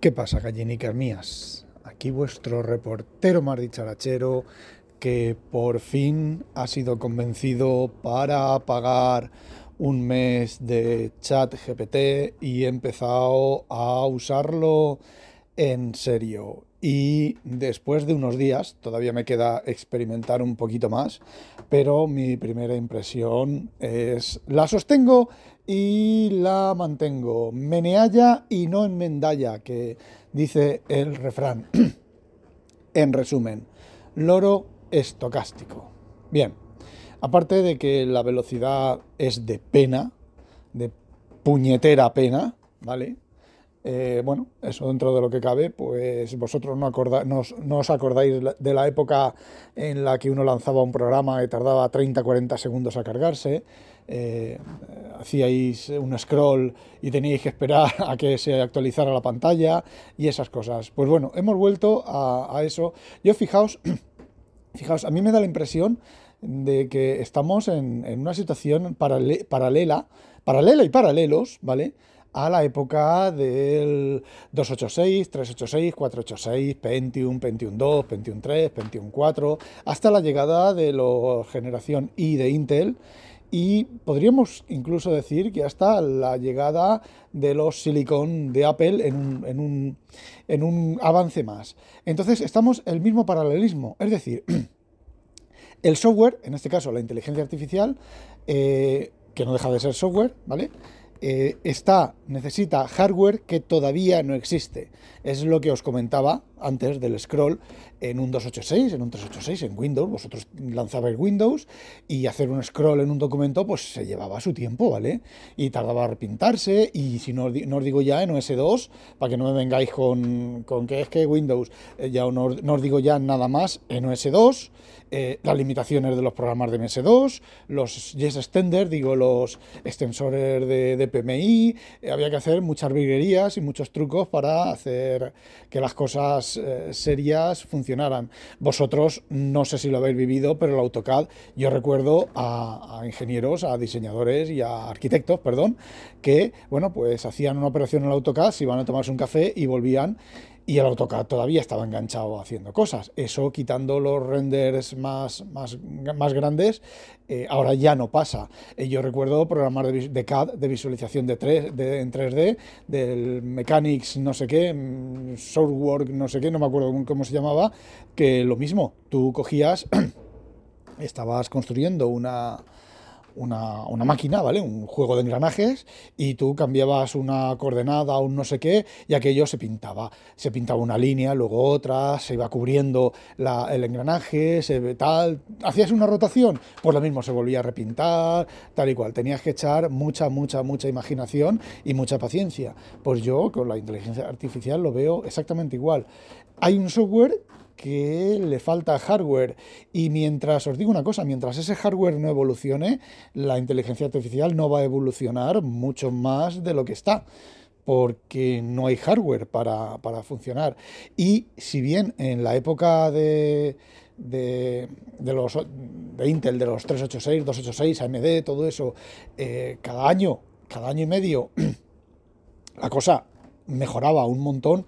¿Qué pasa, gallinicas mías? Aquí vuestro reportero más dicharachero que por fin ha sido convencido para pagar un mes de chat GPT y he empezado a usarlo en serio. Y después de unos días, todavía me queda experimentar un poquito más, pero mi primera impresión es, la sostengo y la mantengo. Menealla y no enmendalla, que dice el refrán. en resumen, loro estocástico. Bien, aparte de que la velocidad es de pena, de puñetera pena, ¿vale? Eh, bueno, eso dentro de lo que cabe, pues vosotros no, no, os acordáis de la época en la que uno lanzaba un programa y tardaba 30-40 segundos a cargarse, eh, hacíais un scroll y teníais que esperar a que se actualizara la pantalla y esas cosas. Pues bueno, hemos vuelto a, eso. Yo fijaos, fijaos, a mí me da la impresión de que estamos en, una situación paralela, paralela y paralelos, ¿vale? A la época del 286, 386, 486, Pentium, Pentium 2, Pentium 3, Pentium 4, hasta la llegada de la generación I de Intel y podríamos incluso decir que hasta la llegada de los silicon de Apple en un, en un, en un avance más. Entonces estamos en el mismo paralelismo, es decir, el software, en este caso la inteligencia artificial, eh, que no deja de ser software, ¿vale? Eh, está, necesita hardware que todavía no existe. Es lo que os comentaba antes del scroll en un 286, en un 386, en Windows. Vosotros lanzabais Windows y hacer un scroll en un documento pues se llevaba su tiempo, ¿vale? Y tardaba a repintarse y si no, os digo ya en OS2, para que no me vengáis con, con que es que Windows, eh, ya no, os digo ya nada más en OS2, eh, las limitaciones de los programas de MS2, los Yes Extender, digo los extensores de, PMI, eh, había que hacer muchas virguerías y muchos trucos para hacer que las cosas serias funcionaran. Vosotros no sé si lo habéis vivido, pero el AutoCAD, yo recuerdo a, ingenieros, a diseñadores y a arquitectos, perdón, que, bueno, pues hacían una operación en el AutoCAD, se iban a tomarse un café y volvían y el AutoCAD todavía estaba enganchado haciendo cosas. Eso quitando los renders más, más, más grandes, eh, ahora ya no pasa. Eh, yo recuerdo programas de, CAD, de visualización de, 3, de, en 3D, del Mechanics no sé qué, mm, SourceWork no sé qué, no me acuerdo cómo se llamaba, que lo mismo, tú cogías, estabas construyendo una una, máquina, ¿vale? Un juego de engranajes y tú cambiabas una coordenada, un no sé qué, y aquello se pintaba. Se pintaba una línea, luego otra, se iba cubriendo el engranaje, se tal. Hacías una rotación, pues lo mismo se volvía a repintar, tal y cual. Tenías que echar mucha, mucha, mucha imaginación y mucha paciencia. Pues yo con la inteligencia artificial lo veo exactamente igual. Hay un software que le falta hardware y mientras, os digo una cosa, mientras ese hardware no evolucione, la inteligencia artificial no va a evolucionar mucho más de lo que está porque no hay hardware para, funcionar. Y si bien en la época de, de, los, de Intel, de los 386, 286, AMD, todo eso, eh, cada año, cada año y medio, la cosa mejoraba un montón,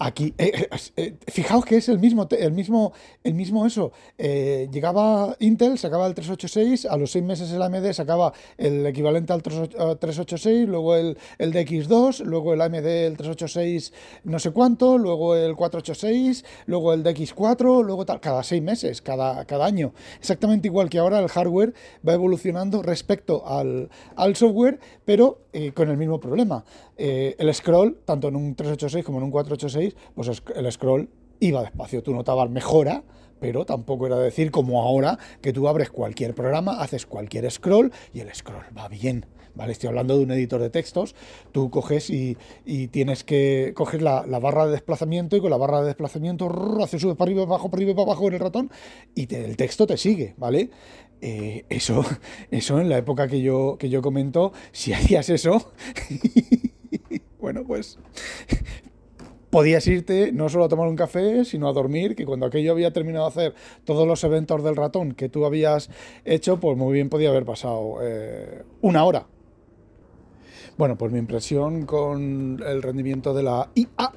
Aquí, eh, eh, eh, fijaos que es el mismo, el mismo, el mismo eso. llegaba Intel, sacaba el 386, a los seis meses el AMD sacaba el equivalente al 386, luego el, el DX2, luego el AMD el 386 no sé cuánto, luego el 486, luego el DX4, luego tal, cada seis meses, cada, cada año. Exactamente igual que ahora el hardware va evolucionando respecto al, al software, pero con el mismo problema. el scroll, tanto en un 386 como en un 486, pues el scroll iba despacio. Tú notabas mejora, pero tampoco era decir como ahora que tú abres cualquier programa, haces cualquier scroll y el scroll va bien ¿vale? Estoy hablando de un editor de textos, tú coges y, tienes que coger la, barra de desplazamiento y con la barra de desplazamiento haces sube para arriba, para abajo, para arriba, para abajo en el ratón y el texto te sigue, ¿vale? Eh, eso, eso en la época que yo, que yo comento, si hacías eso, bueno, pues podías irte no solo a tomar un café, sino a dormir, que cuando aquello había terminado de hacer todos los eventos del ratón que tú habías hecho, pues muy bien podía haber pasado eh, una hora. Bueno, pues mi impresión con el rendimiento de la IA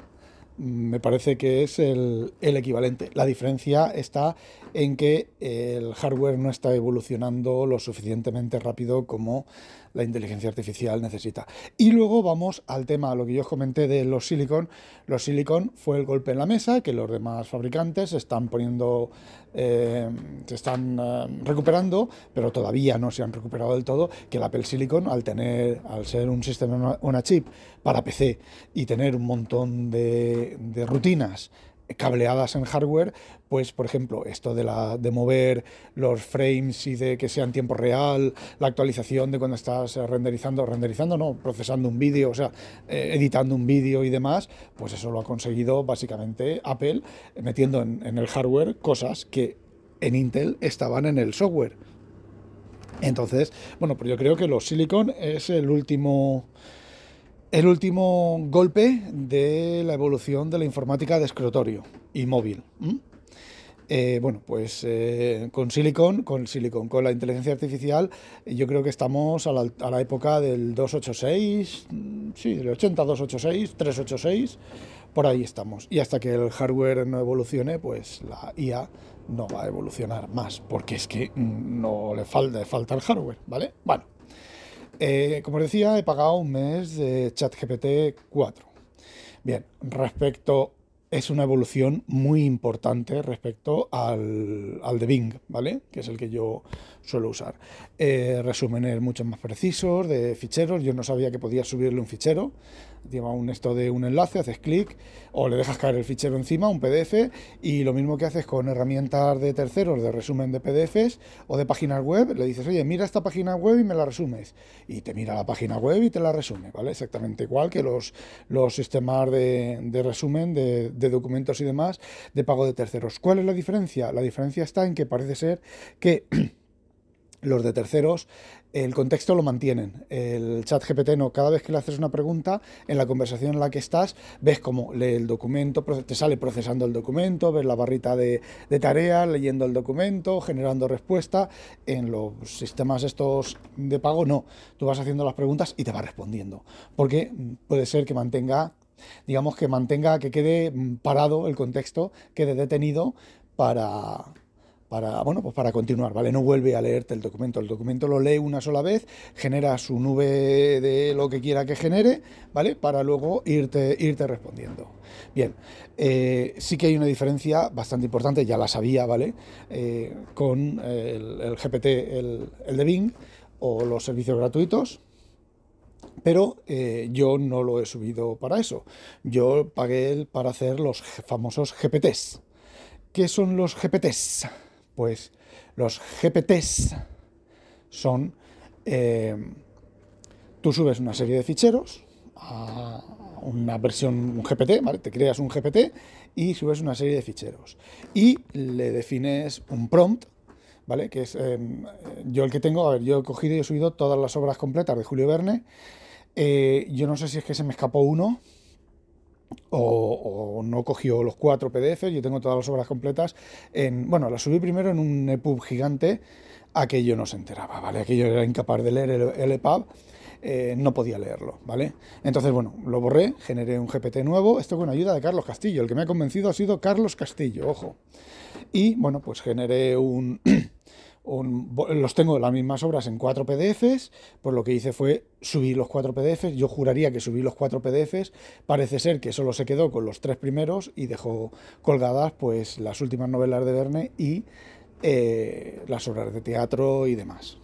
me parece que es el, el, equivalente. La diferencia está en que el hardware no está evolucionando lo suficientemente rápido como la inteligencia artificial necesita. Y luego vamos al tema, lo que yo os comenté de los silicon. Los silicon fue el golpe en la mesa que los demás fabricantes están poniendo, eh, se están eh, recuperando, pero todavía no se han recuperado del todo, que el Apple Silicon, al tener, al ser un sistema, una chip para PC y tener un montón de rutinas cableadas en hardware, pues por ejemplo, esto de, la, de mover los frames y de que sea en tiempo real, la actualización de cuando estás renderizando, renderizando, no, procesando un vídeo, o sea, eh, editando un vídeo y demás, pues eso lo ha conseguido básicamente Apple metiendo en, en el hardware cosas que en Intel estaban en el software. Entonces, bueno, pues yo creo que los Silicon es el último el último golpe de la evolución de la informática de escritorio y móvil. Eh, bueno, pues eh, con Silicon, con Silicon, con la inteligencia artificial, yo creo que estamos a la, época del 286, mm, sí, del 80, 286, 386, por ahí estamos. Y hasta que el hardware no evolucione, pues la IA no va a evolucionar más, porque es que mm, no le falta, falta el hardware, ¿vale? Bueno. Eh, como os decía, he pagado un mes de ChatGPT 4. Bien, respecto, es una evolución muy importante respecto al, al de Bing, ¿vale? Que es el que yo suelo usar. Eh, resúmenes mucho más precisos de ficheros. Yo no sabía que podías subirle un fichero. Lleva un esto de un enlace, haces clic o le dejas caer el fichero encima, un PDF, y lo mismo que haces con herramientas de terceros de resumen de PDFs o de páginas web, le dices, oye, mira esta página web y me la resumes. Y te mira la página web y te la resume, ¿vale? Exactamente igual que los, los sistemas de, de resumen de, de documentos y demás de pago de terceros. ¿Cuál es la diferencia? La diferencia está en que parece ser que los de terceros, el contexto lo mantienen. El chat GPT no, cada vez que le haces una pregunta, en la conversación en la que estás, ves cómo lee el documento, te sale procesando el documento, ves la barrita de, de tareas, leyendo el documento, generando respuesta. En los sistemas estos de pago, no. Tú vas haciendo las preguntas y te va respondiendo. Porque puede ser que mantenga digamos que mantenga, que quede parado el contexto, quede detenido para, para, bueno, pues para continuar, ¿vale? No vuelve a leerte el documento. El documento lo lee una sola vez, genera su nube de lo que quiera que genere, ¿vale? Para luego irte, irte respondiendo. Bien, eh, sí que hay una diferencia bastante importante, ya la sabía, ¿vale? Eh, con el, GPT, el, de Bing o los servicios gratuitos, pero eh, yo no lo he subido para eso. Yo pagué para hacer los famosos GPTs. ¿Qué son los GPTs? Pues los GPTs son, eh, tú subes una serie de ficheros a una versión, un GPT, ¿vale? Te creas un GPT y subes una serie de ficheros. Y le defines un prompt, ¿vale? Que es, em, yo el que tengo, a ver, yo he cogido y he subido todas las obras completas de Julio Verne. Eh, yo no sé si es que se me escapó uno, o, no cogió los cuatro PDFs, yo tengo todas las obras completas. En, bueno, las subí primero en un EPUB gigante, aquello no se enteraba, ¿vale? Aquello era incapaz de leer el, EPUB. Eh, no podía leerlo, ¿vale? Entonces, bueno, lo borré, generé un GPT nuevo, esto con ayuda de Carlos Castillo, el que me ha convencido ha sido Carlos Castillo, ojo. Y, bueno, pues generé un, los tengo las mismas obras en cuatro PDFs, pues lo que hice fue subir los cuatro PDFs, yo juraría que subí los cuatro PDFs, parece ser que solo se quedó con los tres primeros y dejó colgadas pues las últimas novelas de Verne y eh, las obras de teatro y demás.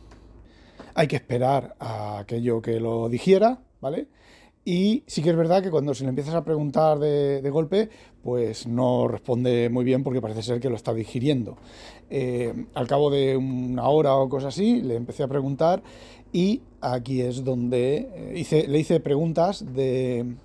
Hay que esperar a aquello que lo dijera, ¿vale? Y sí que es verdad que cuando se le empiezas a preguntar de, golpe, pues no responde muy bien porque parece ser que lo está digiriendo. Eh, al cabo de una hora o cosas así, le empecé a preguntar y aquí es donde eh, hice, le hice preguntas de,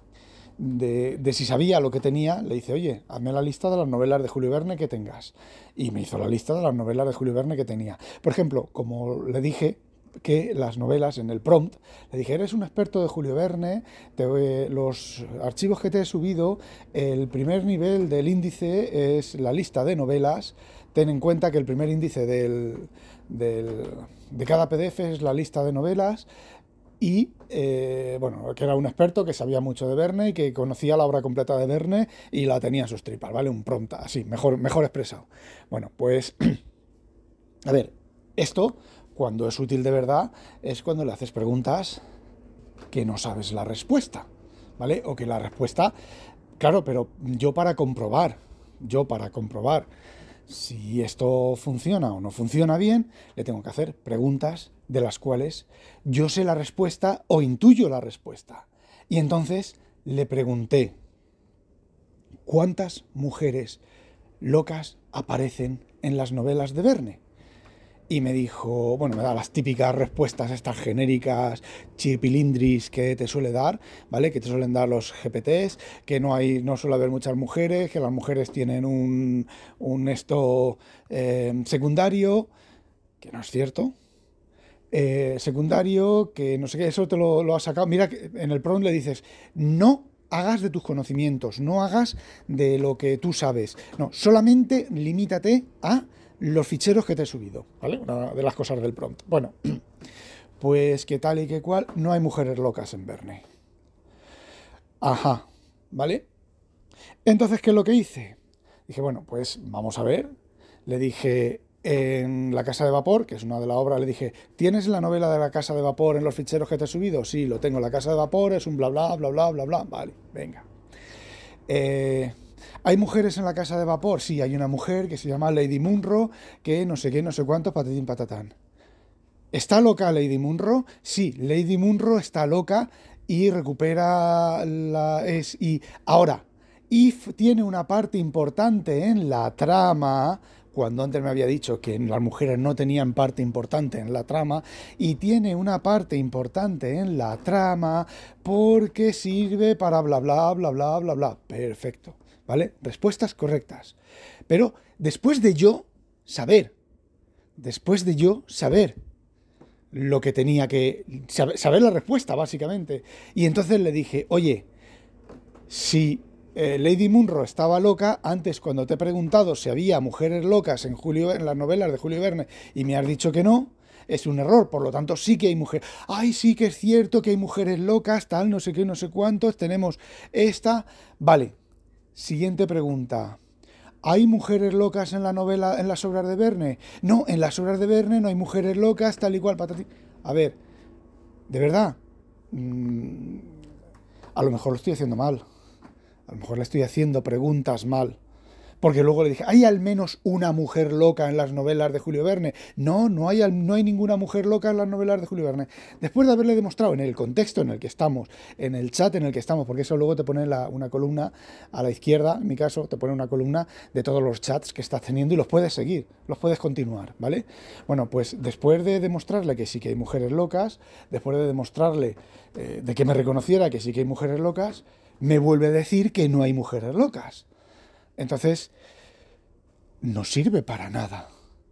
de, si sabía lo que tenía, le dice, oye, hazme la lista de las novelas de Julio Verne que tengas. Y me hizo la lista de las novelas de Julio Verne que tenía. Por ejemplo, como le dije, que las novelas en el prompt. Le dije, eres un experto de Julio Verne, te, los archivos que te he subido, el primer nivel del índice es la lista de novelas. Ten en cuenta que el primer índice del, de cada PDF es la lista de novelas y eh, bueno, que era un experto que sabía mucho de Verne y que conocía la obra completa de Verne y la tenía en sus tripas, ¿vale? Un prompt así, mejor, mejor expresado. Bueno, pues, a ver, esto cuando es útil de verdad es cuando le haces preguntas que no sabes la respuesta, ¿vale? O que la respuesta, claro, pero yo para comprobar, yo para comprobar si esto funciona o no funciona bien, le tengo que hacer preguntas de las cuales yo sé la respuesta o intuyo la respuesta. Y entonces le pregunté, ¿cuántas mujeres locas aparecen en las novelas de Verne? Y me dijo, bueno, me da las típicas respuestas estas genéricas chipilindris que te suele dar, ¿vale? Que te suelen dar los GPTs, que no hay, no suele haber muchas mujeres, que las mujeres tienen un, un esto eh, secundario, que no es cierto. Eh, secundario, que no sé qué, eso te lo, lo has sacado. Mira, en el PROM le dices, no hagas de tus conocimientos, no hagas de lo que tú sabes. No, solamente limítate a los ficheros que te he subido, ¿vale? Una de las cosas del prompt. Bueno, pues que tal y que cual, no hay mujeres locas en Verne. Ajá, ¿vale? Entonces, ¿qué es lo que hice? Dije, bueno, pues vamos a ver. Le dije en La Casa de Vapor, que es una de las obras, le dije, ¿tienes la novela de La Casa de Vapor en los ficheros que te he subido? Sí, lo tengo. La Casa de Vapor es un bla bla bla bla bla bla. Vale, venga. Eh, ¿Hay mujeres en la casa de vapor? Sí, hay una mujer que se llama Lady Munro, que no sé qué, no sé cuánto, patatín patatán. ¿Está loca Lady Munro? Sí, Lady Munro está loca y recupera la... Es, y ahora, If tiene una parte importante en la trama, cuando antes me había dicho que las mujeres no tenían parte importante en la trama, y tiene una parte importante en la trama porque sirve para bla bla bla bla bla bla. Perfecto. ¿Vale? Respuestas correctas. Pero después de yo saber, después de yo saber lo que tenía que saber, la respuesta, básicamente. Y entonces le dije, oye, si eh, Lady Munro estaba loca, antes cuando te he preguntado si había mujeres locas en, Julio, en las novelas de Julio Verne y me has dicho que no, es un error, por lo tanto sí que hay mujeres. Ay, sí que es cierto que hay mujeres locas, tal, no sé qué, no sé cuántos, tenemos esta. Vale, Siguiente pregunta. ¿Hay mujeres locas en la novela, en las obras de Verne? No, en las obras de Verne no hay mujeres locas, tal y cual, patati. A ver, de verdad, mm, a lo mejor lo estoy haciendo mal. A lo mejor le estoy haciendo preguntas mal. Porque luego le dije, ¿hay al menos una mujer loca en las novelas de Julio Verne? No, no hay, no hay ninguna mujer loca en las novelas de Julio Verne. Después de haberle demostrado en el contexto en el que estamos, en el chat en el que estamos, porque eso luego te pone una columna a la izquierda, en mi caso, te pone una columna de todos los chats que estás teniendo y los puedes seguir, los puedes continuar, ¿vale? Bueno, pues después de demostrarle que sí que hay mujeres locas, después de demostrarle eh, de que me reconociera que sí que hay mujeres locas, me vuelve a decir que no hay mujeres locas. Entonces, no sirve para nada.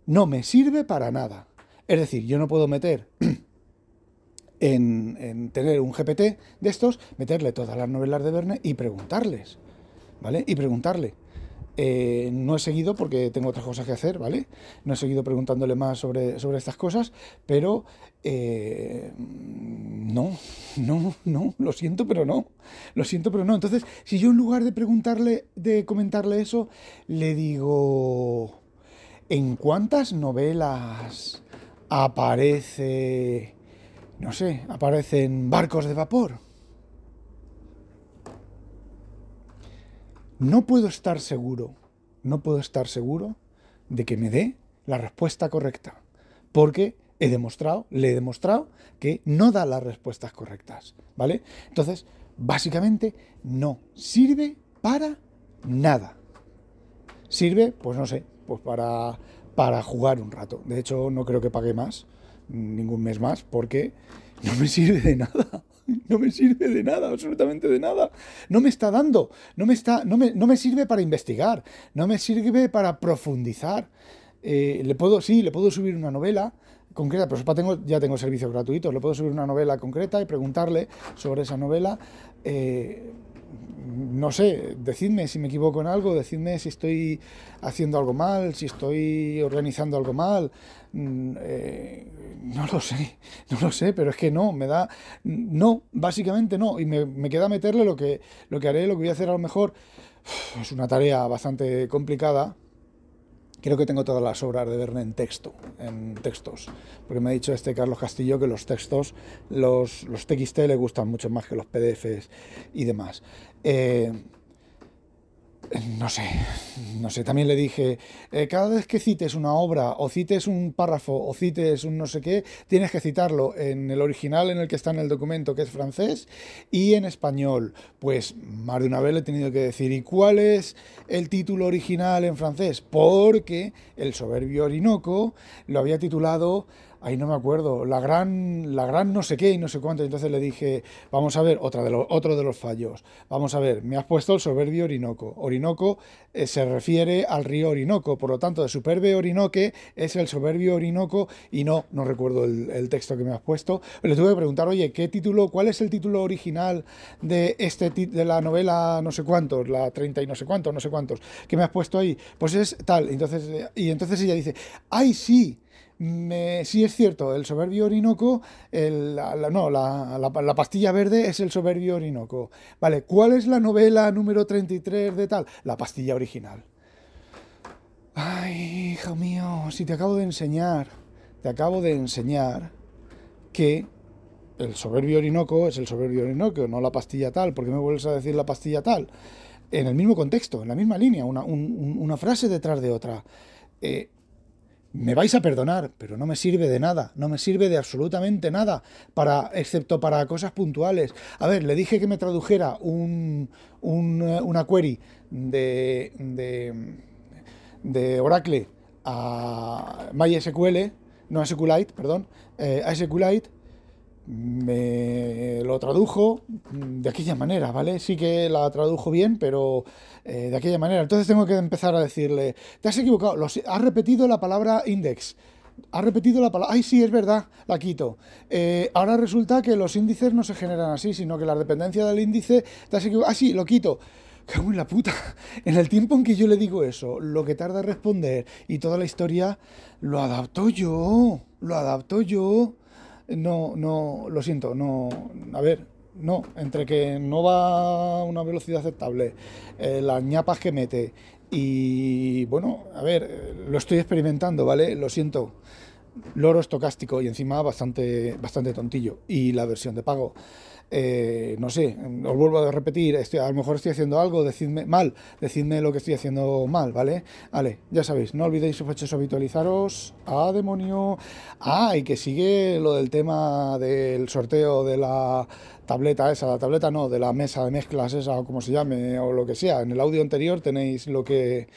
No me sirve para nada. Es decir, yo no puedo meter en, tener un GPT de estos, meterle todas las novelas de Verne y preguntarles. ¿Vale? Y preguntarle. Eh, no he seguido porque tengo otras cosas que hacer, ¿vale? No he seguido preguntándole más sobre, sobre estas cosas, pero eh, no, no, no, lo siento, pero no, lo siento, pero no. Entonces, si yo en lugar de preguntarle, de comentarle eso, le digo, ¿en cuántas novelas aparece, no sé, aparecen barcos de vapor? No puedo estar seguro, no puedo estar seguro de que me dé la respuesta correcta, porque he demostrado, le he demostrado que no da las respuestas correctas, ¿vale? Entonces, básicamente no sirve para nada. Sirve, pues no sé, pues para, para jugar un rato. De hecho, no creo que pague más. ningún mes más porque no me sirve de nada. No me sirve de nada, absolutamente de nada. No me está dando, no me, está, no me, no me sirve para investigar, no me sirve para profundizar. Eh, le puedo, sí, le puedo subir una novela concreta, pero tengo, ya tengo servicios gratuitos, le puedo subir una novela concreta y preguntarle sobre esa novela. Eh, no sé, decidme si me equivoco en algo, decidme si estoy haciendo algo mal, si estoy organizando algo mal. Mm, eh, no lo sé, no lo sé, pero es que no, me da. No, básicamente no. Y me, me, queda meterle lo que, lo que haré, lo que voy a hacer a lo mejor. Es una tarea bastante complicada, Creo que tengo todas las obras de Verne en texto, en textos, porque me ha dicho este Carlos Castillo que los textos, los, los TXT le gustan mucho más que los PDFs y demás. Eh, no sé, no sé, también le dije, eh, cada vez que cites una obra o cites un párrafo o cites un no sé qué, tienes que citarlo en el original en el que está en el documento, que es francés, y en español. Pues más de una vez le he tenido que decir, ¿y cuál es el título original en francés? Porque el soberbio Orinoco lo había titulado ahí no me acuerdo, la gran, la gran no sé qué y no sé cuánto. Entonces le dije, vamos a ver, otra de los, otro de los fallos. Vamos a ver, me has puesto el soberbio Orinoco. Orinoco eh, se refiere al río Orinoco, por lo tanto, de superbe Orinoque es el soberbio Orinoco y no, no recuerdo el, texto que me has puesto. Le tuve que preguntar, oye, ¿qué título, cuál es el título original de, este, de la novela no sé cuántos, la 30 y no sé cuántos, no sé cuántos, que me has puesto ahí? Pues es tal. Entonces, y entonces ella dice, ¡ay, sí! Me, sí es cierto, el soberbio Orinoco, la, no, la, pastilla verde es el soberbio Orinoco. Vale, ¿cuál es la novela número 33 de tal? La pastilla original. Ay, hijo mío, si te acabo de enseñar, te acabo de enseñar que el soberbio Orinoco es el soberbio Orinoco, no la pastilla tal, ¿por qué me vuelves a decir la pastilla tal? En el mismo contexto, en la misma línea, una, una frase detrás de otra. Eh, me vais a perdonar, pero no me sirve de nada, no me sirve de absolutamente nada, para, excepto para cosas puntuales. A ver, le dije que me tradujera un, una query de, de, de, Oracle a MySQL, no a SQLite, perdón, eh, a SQLite, me lo tradujo de aquella manera, ¿vale? Sí que la tradujo bien, pero eh, de aquella manera. Entonces tengo que empezar a decirle, te has equivocado, has repetido la palabra index. Has repetido la palabra. Ay, sí, es verdad, la quito. Eh, ahora resulta que los índices no se generan así, sino que la dependencia del índice. Te. Ah, sí, lo quito. Cago en la puta. En el tiempo en que yo le digo eso, lo que tarda en responder y toda la historia, lo adapto yo. Lo adapto yo no, no, lo siento, no, a ver, no, entre que no va a una velocidad aceptable, eh, las ñapas que mete y bueno, a ver, lo estoy experimentando, ¿vale? Lo siento. Loro estocástico y encima bastante, bastante tontillo. Y la versión de pago. Eh, no sé, os vuelvo a repetir, a lo mejor estoy haciendo algo, decidme mal, decidme lo que estoy haciendo mal, ¿vale? Vale, ya sabéis, no olvidéis sospechosos habitualizaros. ¡Ah, demonio! Ah, y que sigue lo del tema del sorteo de la tableta esa, la tableta no, de la mesa de mezclas esa o como se llame o lo que sea. En el audio anterior tenéis lo que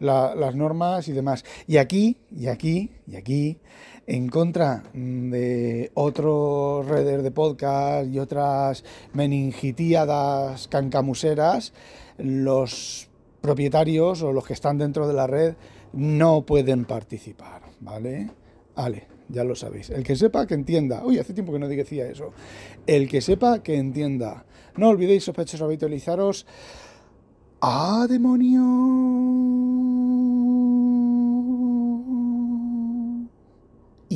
las normas y demás. Y aquí, y aquí, y aquí en contra de otros redes de podcast y otras meningitíadas cancamuseras, los propietarios o los que están dentro de la red no pueden participar, ¿vale? Vale, ya lo sabéis. El que sepa, que entienda. Uy, hace tiempo que no decía eso. El que sepa, que entienda. No olvidéis, sospechosos, habitualizaros. ¡Ah, demonio!